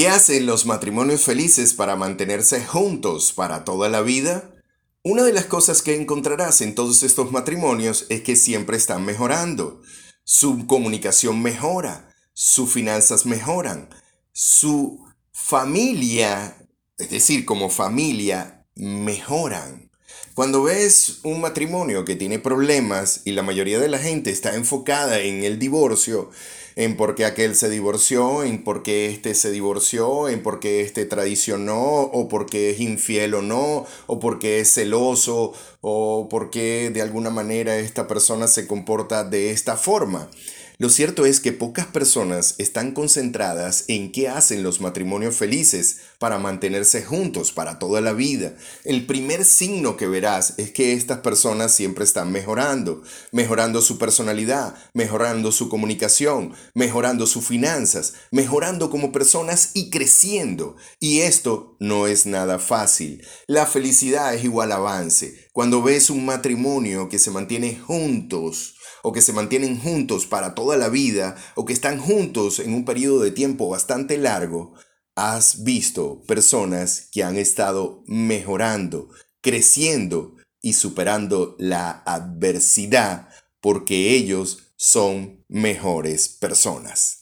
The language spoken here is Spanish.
¿Qué hacen los matrimonios felices para mantenerse juntos para toda la vida? Una de las cosas que encontrarás en todos estos matrimonios es que siempre están mejorando. Su comunicación mejora, sus finanzas mejoran, su familia, es decir, como familia, mejoran. Cuando ves un matrimonio que tiene problemas y la mayoría de la gente está enfocada en el divorcio, en por qué aquel se divorció, en por qué este se divorció, en por qué este traicionó, o por qué es infiel o no, o por qué es celoso, o por qué de alguna manera esta persona se comporta de esta forma. Lo cierto es que pocas personas están concentradas en qué hacen los matrimonios felices para mantenerse juntos para toda la vida. El primer signo que verás es que estas personas siempre están mejorando, mejorando su personalidad, mejorando su comunicación, mejorando sus finanzas, mejorando como personas y creciendo. Y esto no es nada fácil. La felicidad es igual avance. Cuando ves un matrimonio que se mantiene juntos, o que se mantienen juntos para toda la vida o que están juntos en un periodo de tiempo bastante largo, has visto personas que han estado mejorando, creciendo y superando la adversidad porque ellos son mejores personas.